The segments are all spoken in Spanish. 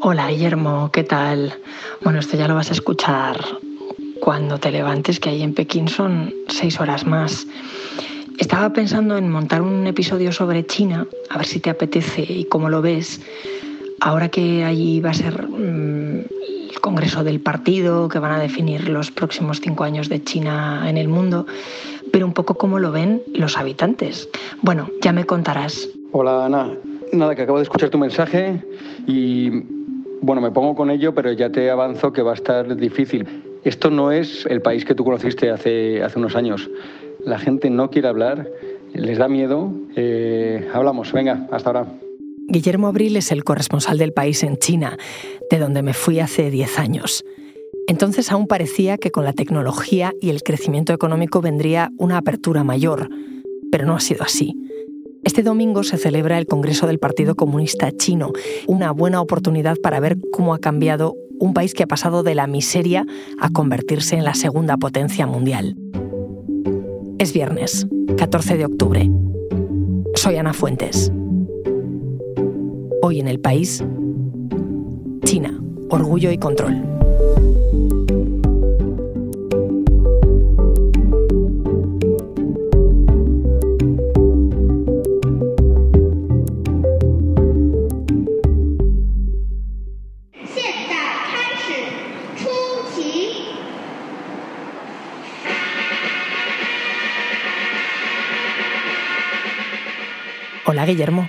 Hola Guillermo, ¿qué tal? Bueno, esto ya lo vas a escuchar cuando te levantes, que ahí en Pekín son seis horas más. Estaba pensando en montar un episodio sobre China, a ver si te apetece y cómo lo ves. Ahora que allí va a ser mm, el Congreso del Partido, que van a definir los próximos cinco años de China en el mundo, pero un poco cómo lo ven los habitantes. Bueno, ya me contarás. Hola Ana, nada, que acabo de escuchar tu mensaje y bueno, me pongo con ello, pero ya te avanzo que va a estar difícil. Esto no es el país que tú conociste hace, hace unos años. La gente no quiere hablar, les da miedo. Eh, hablamos, venga, hasta ahora. Guillermo Abril es el corresponsal del país en China, de donde me fui hace 10 años. Entonces aún parecía que con la tecnología y el crecimiento económico vendría una apertura mayor, pero no ha sido así. Este domingo se celebra el Congreso del Partido Comunista Chino, una buena oportunidad para ver cómo ha cambiado un país que ha pasado de la miseria a convertirse en la segunda potencia mundial. Es viernes, 14 de octubre. Soy Ana Fuentes. Hoy en el país, China, orgullo y control. Hola Guillermo.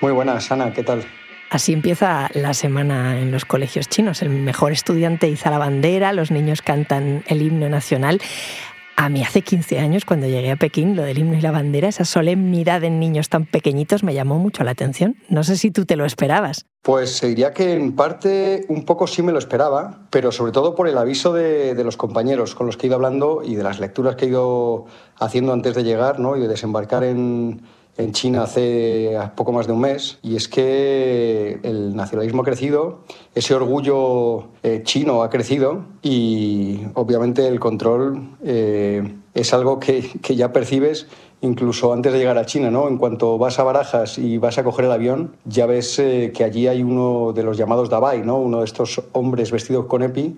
Muy buenas, Ana, ¿qué tal? Así empieza la semana en los colegios chinos. El mejor estudiante iza la bandera, los niños cantan el himno nacional. A mí hace 15 años, cuando llegué a Pekín, lo del himno y la bandera, esa solemnidad en niños tan pequeñitos me llamó mucho la atención. No sé si tú te lo esperabas. Pues diría que en parte un poco sí me lo esperaba, pero sobre todo por el aviso de, de, los compañeros con los que he ido hablando y de las lecturas que he ido haciendo antes de llegar ¿no? y de desembarcar en, en China hace poco más de un mes, y es que el nacionalismo ha crecido, ese orgullo eh, chino ha crecido y obviamente el control eh, es algo que, que, ya percibes incluso antes de llegar a China, ¿no? En cuanto vas a Barajas y vas a coger el avión, ya ves eh, que allí hay uno de los llamados Dabai, ¿no? Uno de estos hombres vestidos con EPI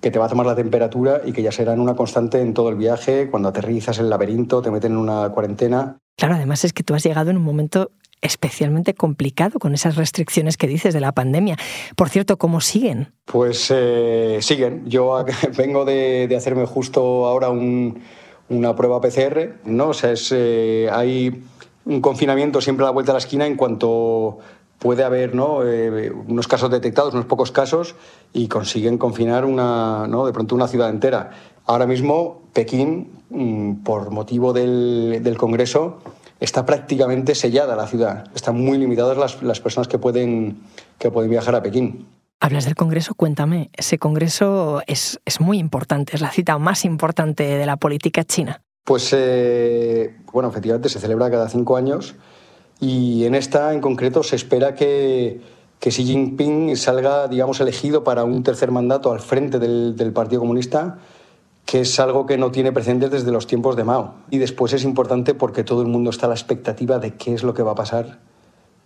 que te va a tomar la temperatura y que ya serán una constante en todo el viaje. Cuando aterrizas en el laberinto, te meten en una cuarentena. Claro, además es que tú has llegado en un momento especialmente complicado con esas restricciones que dices de la pandemia. Por cierto, ¿cómo siguen? Pues eh, siguen. Yo vengo de, hacerme justo ahora un, una prueba PCR, ¿no? O sea, es, eh, hay un confinamiento siempre a la vuelta de la esquina en cuanto puede haber ¿no? Eh, unos casos detectados, unos pocos casos, y consiguen confinar una, ¿no? de pronto una ciudad entera. Ahora mismo, Pekín, mm, por motivo del, del, Congreso, está prácticamente sellada la ciudad. Están muy limitadas las, las personas que pueden, que pueden viajar a Pekín. Hablas del Congreso, cuéntame. Ese Congreso es, es muy importante, es la cita más importante de la política china. Pues, eh, bueno, efectivamente se celebra cada cinco años y en esta en concreto se espera que, que Xi Jinping salga, digamos, elegido para un tercer mandato al frente del, del, Partido Comunista, que es algo que no tiene precedentes desde los tiempos de Mao. Y después es importante porque todo el mundo está a la expectativa de qué es lo que va a pasar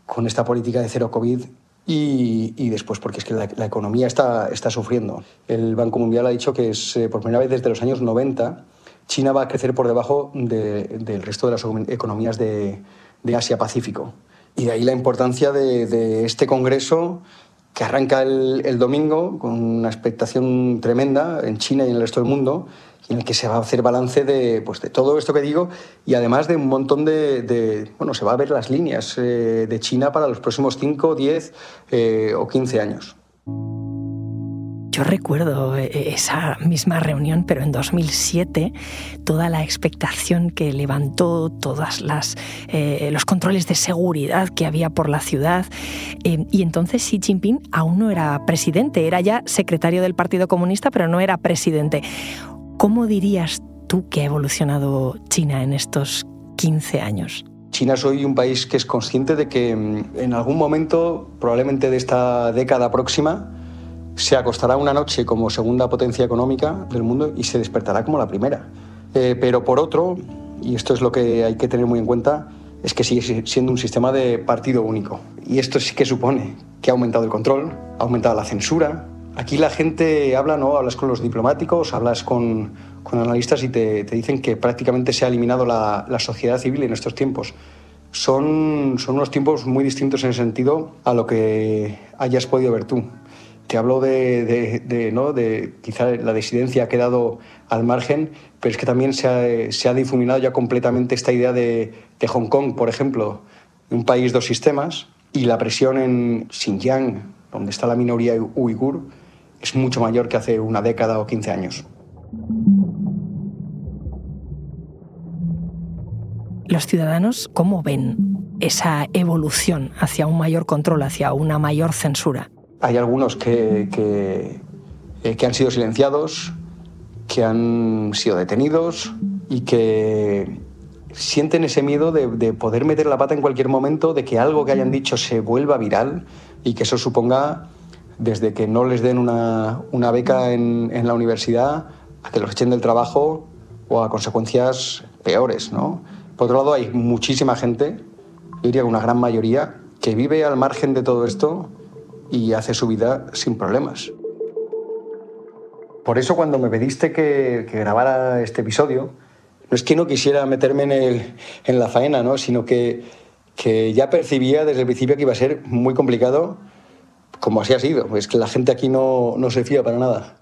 con esta política de cero COVID y, y, después porque es que la, economía está, está sufriendo. El Banco Mundial ha dicho que es eh, por primera vez desde los años 90 China va a crecer por debajo de, del resto de las economías de, de Asia-Pacífico. Y de ahí la importancia de este Congreso que arranca el, domingo con una expectación tremenda en China y en el resto del mundo, en el que se va a hacer balance de, pues, de todo esto que digo y además de un montón de... de bueno, se va a ver las líneas eh, de China para los próximos 5, 10 eh, o 15 años. Yo recuerdo eh, esa misma reunión, pero en 2007, toda la expectación que levantó, todas eh, los controles de seguridad que había por la ciudad, eh, y entonces Xi Jinping aún no era presidente, era ya secretario del Partido Comunista, pero no era presidente. ¿Cómo dirías tú que ha evolucionado China en estos 15 años? China es hoy un país que es consciente de que mm, en algún momento, probablemente de esta década próxima, se acostará una noche como segunda potencia económica del mundo y se despertará como la primera. Eh, pero por otro, y esto es lo que hay que tener muy en cuenta, es que sigue siendo un sistema de partido único. Y esto sí que supone que ha aumentado el control, ha aumentado la censura. Aquí la gente habla, ¿no? Hablas con los diplomáticos, hablas con, con analistas y te, te, dicen que prácticamente se ha eliminado la, la sociedad civil en estos tiempos. Son, son unos tiempos muy distintos en ese sentido a lo que hayas podido ver tú. Te hablo de, de, ¿no? de quizá la disidencia ha quedado al margen, pero es que también se ha, se ha difuminado ya completamente esta idea de, de Hong Kong, por ejemplo, un país dos sistemas, y la presión en Xinjiang, donde está la minoría uigur, es mucho mayor que hace una década o 15 años. Los ciudadanos, ¿cómo ven esa evolución hacia un mayor control, hacia una mayor censura? Hay algunos que, que, eh, que han sido silenciados, que han sido detenidos y que sienten ese miedo de, de, poder meter la pata en cualquier momento, de que algo que hayan dicho se vuelva viral y que eso suponga desde que no les den una, una beca en, en, la universidad a que los echen del trabajo o a consecuencias peores. ¿no? Por otro lado, hay muchísima gente, yo diría una gran mayoría, que vive al margen de todo esto y hace su vida sin problemas. Por eso cuando me pediste que, que grabara este episodio, no es que no quisiera meterme en, el, en la faena, ¿no? sino que, que, ya percibía desde el principio que iba a ser muy complicado, como así ha sido. Es que la gente aquí no, no se fía para nada.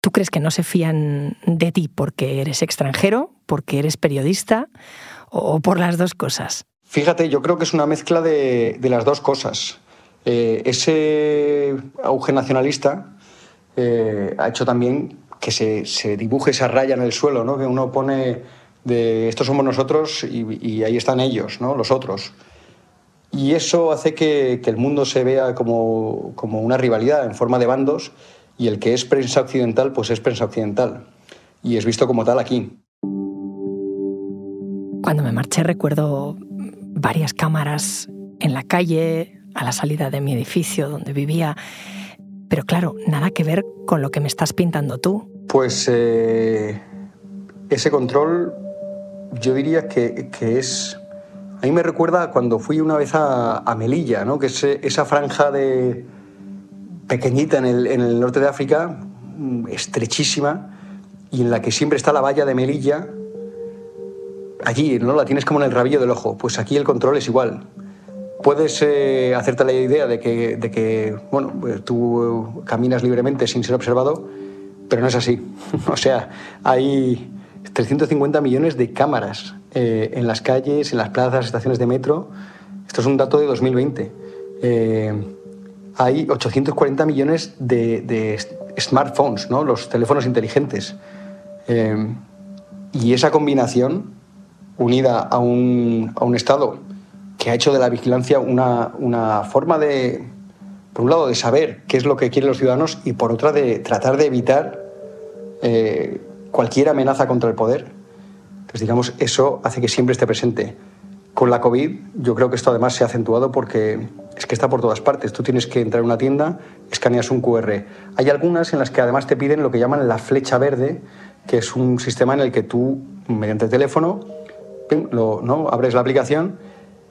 ¿Tú crees que no se fían de ti porque eres extranjero, porque eres periodista o por las dos cosas? Fíjate, yo creo que es una mezcla de, de las dos cosas. Eh, ese auge nacionalista eh, ha hecho también que se, se, dibuje esa raya en el suelo, ¿no? que uno pone de estos somos nosotros y, y ahí están ellos, ¿no? los otros. Y eso hace que, que el mundo se vea como, como, una rivalidad en forma de bandos y el que es prensa occidental, pues es prensa occidental. Y es visto como tal aquí. Cuando me marché recuerdo varias cámaras en la calle, a la salida de mi edificio donde vivía. Pero claro, nada que ver con lo que me estás pintando tú. Pues eh, ese control yo diría que, que, es... A mí me recuerda cuando fui una vez a, a Melilla, ¿no? que es esa franja de pequeñita en el, en el norte de África, mm, estrechísima, y en la que siempre está la valla de Melilla, allí, ¿no? La tienes como en el rabillo del ojo. Pues aquí el control es igual. Puedes eh, hacerte la idea de que, de que bueno, pues tú caminas libremente sin ser observado, pero no es así. o sea, hay 350 millones de cámaras eh, en las calles, en las plazas, estaciones de metro. Esto es un dato de 2020. Eh, hay 840 millones de, de, smartphones, ¿no? los teléfonos inteligentes. Y esa combinación, unida a un, a un, Estado que ha hecho de la vigilancia una, una forma de, por un lado, de saber qué es lo que quieren los ciudadanos y por otra, de tratar de evitar eh, cualquier amenaza contra el poder. Pues digamos, eso hace que siempre esté presente. Con la COVID, yo creo que esto además se ha acentuado porque es que está por todas partes. Tú tienes que entrar a una tienda, escaneas un QR. Hay algunas en las que además te piden lo que llaman la flecha verde, que es un sistema en el que tú, mediante el teléfono, ¿no? abres la aplicación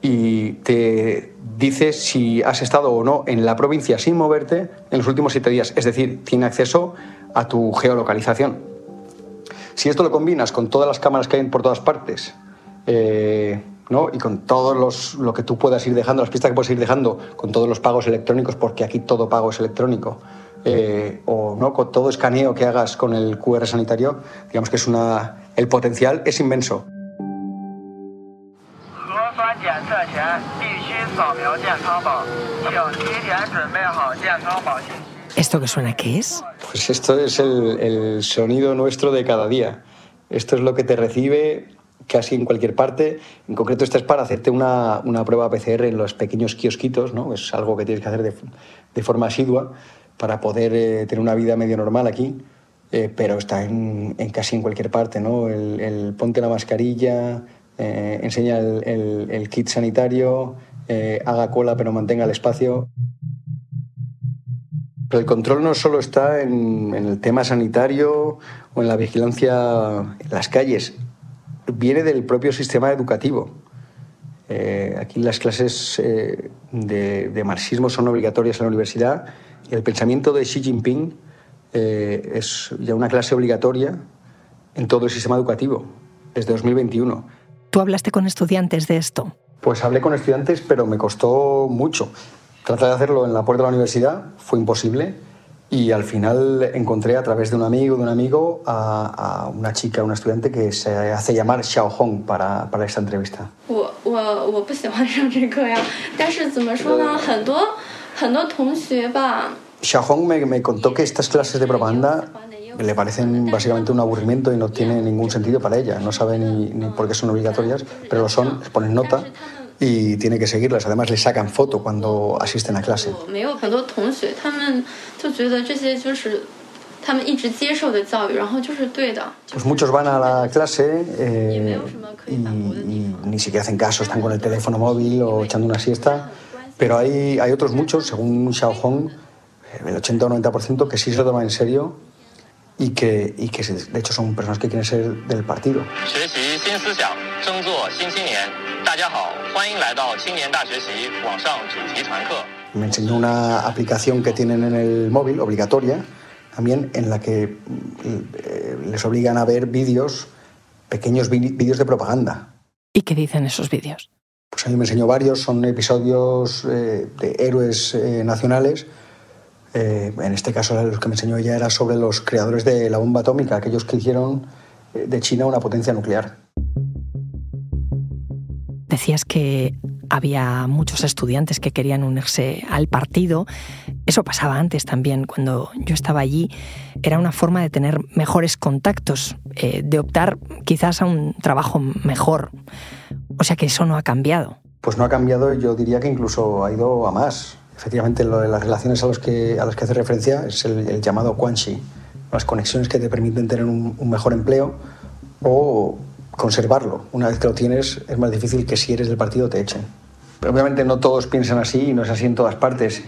y te dice si has estado o no en la provincia sin moverte en los últimos siete días. Es decir, tiene acceso a tu geolocalización. Si esto lo combinas con todas las cámaras que hay por todas partes, eh, ¿no? y con todo los, lo que tú puedas ir dejando, las pistas que puedes ir dejando, con todos los pagos electrónicos, porque aquí todo pago es electrónico, eh, o ¿no? con todo escaneo que hagas con el QR sanitario, digamos que es una, el potencial es inmenso. ¿Esto que suena qué es? Pues esto es el, el sonido nuestro de cada día. Esto es lo que te recibe casi en cualquier parte. En concreto, esta es para hacerte una, una, prueba PCR en los pequeños kiosquitos, ¿no? Es algo que tienes que hacer de, de forma asidua para poder eh, tener una vida medio normal aquí, eh, pero está en, en, casi en cualquier parte, ¿no? El, el ponte la mascarilla, eh, enseña el, kit sanitario, eh, haga cola pero mantenga el espacio. Pero el control no solo está en, el tema sanitario o en la vigilancia en las calles, viene del propio sistema educativo. Eh, aquí las clases de, marxismo son obligatorias en la universidad. El pensamiento de Xi Jinping es ya una clase obligatoria en todo el sistema educativo desde 2021. ¿Tú hablaste con estudiantes de esto? Pues hablé con estudiantes, pero me costó mucho. Traté de hacerlo en la puerta de la universidad, fue imposible. Y al final encontré a través de un amigo, de un amigo, a, una chica, una estudiante que se hace llamar Xiao Hong para, para esta entrevista. Xiao Hong me, me contó que estas clases de propaganda le parecen básicamente un aburrimiento y no tiene ningún sentido para ella. No sabe ni, ni por qué son obligatorias, pero lo son, les ponen nota y tiene que seguirlas. Además, le sacan foto cuando asisten a clase. Pues muchos van a la clase eh, y, ni siquiera hacen caso, están con el teléfono móvil o echando una siesta. Pero hay, hay otros muchos, según Xiao Hong, el 80 o 90% que sí se lo toman en serio y que, y que de hecho son personas que quieren ser del partido. Me enseñó una aplicación que tienen en el móvil, obligatoria, también en la que eh, les obligan a ver vídeos, pequeños vídeos de propaganda. ¿Y qué dicen esos vídeos? Pues a mí me enseñó varios, son episodios eh, de héroes eh, nacionales eh, en este caso, lo que me enseñó ella era sobre los creadores de la bomba atómica, aquellos que hicieron eh, de China una potencia nuclear. Decías que había muchos estudiantes que querían unirse al partido. Eso pasaba antes también, cuando yo estaba allí. Era una forma de tener mejores contactos, eh, de optar quizás a un trabajo mejor. O sea que eso no ha cambiado. Pues no ha cambiado, yo diría que incluso ha ido a más. Efectivamente, lo de las relaciones a, los que, a las que hace referencia es el, llamado Quanxi, las conexiones que te permiten tener un, mejor empleo o conservarlo. Una vez que lo tienes, es más difícil que si eres del partido te echen. Pero obviamente no todos piensan así y no es así en todas partes,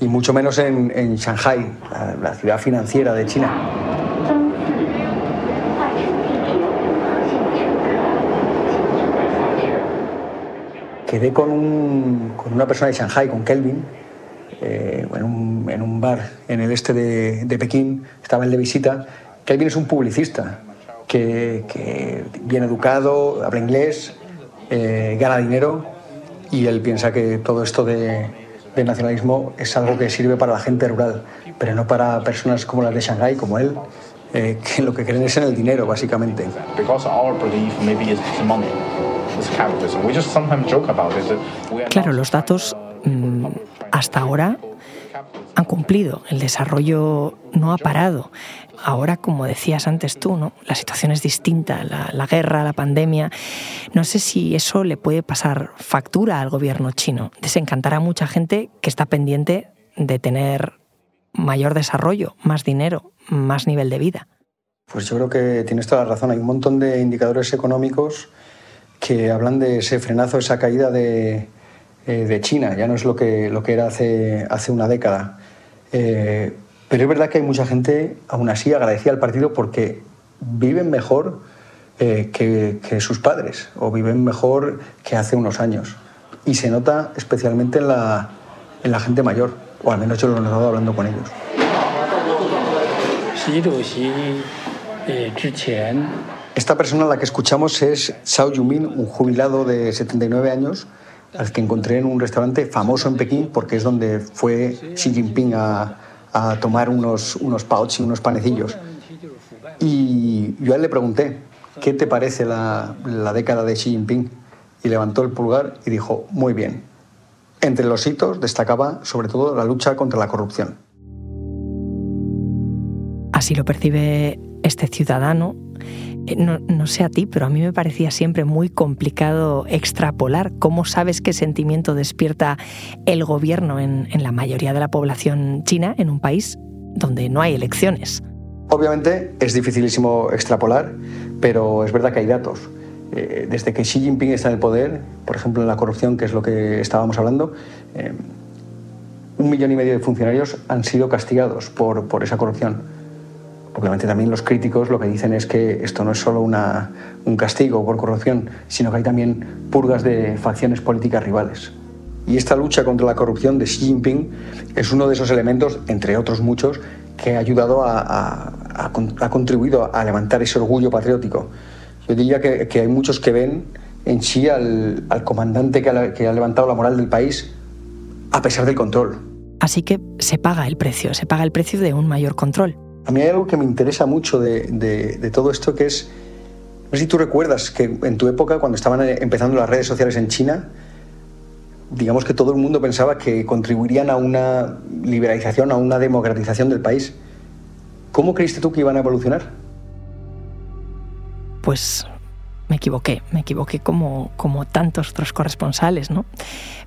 y mucho menos en, en Shanghai, la ciudad financiera de China. quedé con, un, con, una persona de Shanghai, con Kelvin, eh, en, un, en, un, bar en el este de, de, Pekín, estaba él de visita. Kelvin es un publicista que, que bien educado, habla inglés, eh, gana dinero y él piensa que todo esto de, de, nacionalismo es algo que sirve para la gente rural, pero no para personas como las de Shanghai, como él, eh, que lo que creen es en el dinero, básicamente. Claro, los datos hasta ahora han cumplido, el desarrollo no ha parado. Ahora, como decías antes tú, ¿no? la situación es distinta, la, guerra, la pandemia. No sé si eso le puede pasar factura al gobierno chino. Desencantará a mucha gente que está pendiente de tener mayor desarrollo, más dinero, más nivel de vida. Pues yo creo que tienes toda la razón. Hay un montón de indicadores económicos que hablan de ese frenazo, esa caída de, eh, de China, ya no es lo que, lo que era hace, hace una década. Eh, pero es verdad que hay mucha gente, aún así, agradecida al partido porque viven mejor eh, que, que, sus padres o viven mejor que hace unos años. Y se nota especialmente en la, en la gente mayor, o al menos yo lo he notado hablando con ellos. Esta persona a la que escuchamos es Xiao Yumin, un jubilado de 79 años al que encontré en un restaurante famoso en Pekín, porque es donde fue Xi Jinping a, tomar unos, unos pouch y unos panecillos. Y yo a él le pregunté, ¿qué te parece la, la década de Xi Jinping? Y levantó el pulgar y dijo, muy bien. Entre los hitos destacaba sobre todo la lucha contra la corrupción. Así lo percibe este ciudadano eh, no, sé a ti, pero a mí me parecía siempre muy complicado extrapolar cómo sabes qué sentimiento despierta el gobierno en, la mayoría de la población china en un país donde no hay elecciones. Obviamente es dificilísimo extrapolar, pero es verdad que hay datos. Eh, desde que Xi Jinping está en el poder, por ejemplo en la corrupción, que es lo que estábamos hablando, eh, un millón y medio de funcionarios han sido castigados por, por esa corrupción Obviamente también los críticos lo que dicen es que esto no es solo una, un castigo por corrupción, sino que hay también purgas de facciones políticas rivales. Y esta lucha contra la corrupción de Xi Jinping es uno de esos elementos, entre otros muchos, que ha ayudado a, ha contribuido a levantar ese orgullo patriótico. Yo diría que, hay muchos que ven en Xi al, al comandante que ha levantado la moral del país a pesar del control. Así que se paga el precio, se paga el precio de un mayor control. A mí hay algo que me interesa mucho de, todo esto, que es, no sé si tú recuerdas que en tu época, cuando estaban empezando las redes sociales en China, digamos que todo el mundo pensaba que contribuirían a una liberalización, a una democratización del país. ¿Cómo creíste tú que iban a evolucionar? Pues me equivoqué, me equivoqué como, como tantos otros corresponsales, ¿no?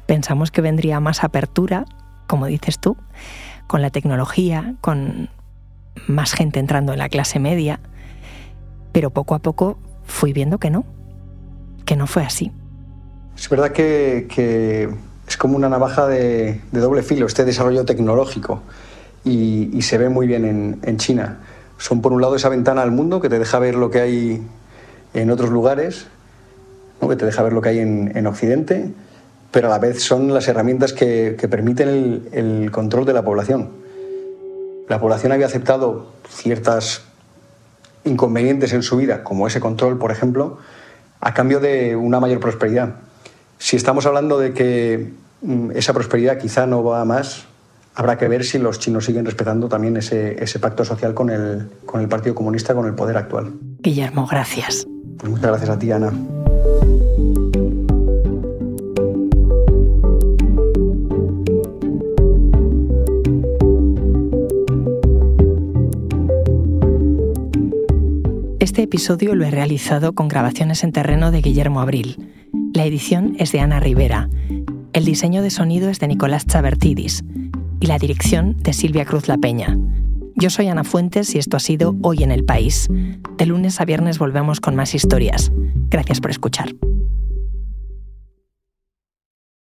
Pensamos que vendría más apertura, como dices tú, con la tecnología, con más gente entrando en la clase media, pero poco a poco fui viendo que no, que no fue así. Es verdad que, es como una navaja de, doble filo este desarrollo tecnológico y, se ve muy bien en, China. Son por un lado esa ventana al mundo que te deja ver lo que hay en otros lugares, que te deja ver lo que hay en, en, Occidente, pero a la vez son las herramientas que, permiten el, control de la población. La población había aceptado ciertas inconvenientes en su vida, como ese control, por ejemplo, a cambio de una mayor prosperidad. Si estamos hablando de que mm, esa prosperidad quizá no va a más, habrá que ver si los chinos siguen respetando también ese, ese pacto social con el, con el Partido Comunista, con el poder actual. Guillermo, gracias. Pues muchas gracias a ti, Ana. Este episodio lo he realizado con grabaciones en terreno de Guillermo Abril. La edición es de Ana Rivera. El diseño de sonido es de Nicolás Chabertidis y la dirección de Silvia Cruz La Peña. Yo soy Ana Fuentes y esto ha sido Hoy en el País. De lunes a viernes volvemos con más historias. Gracias por escuchar.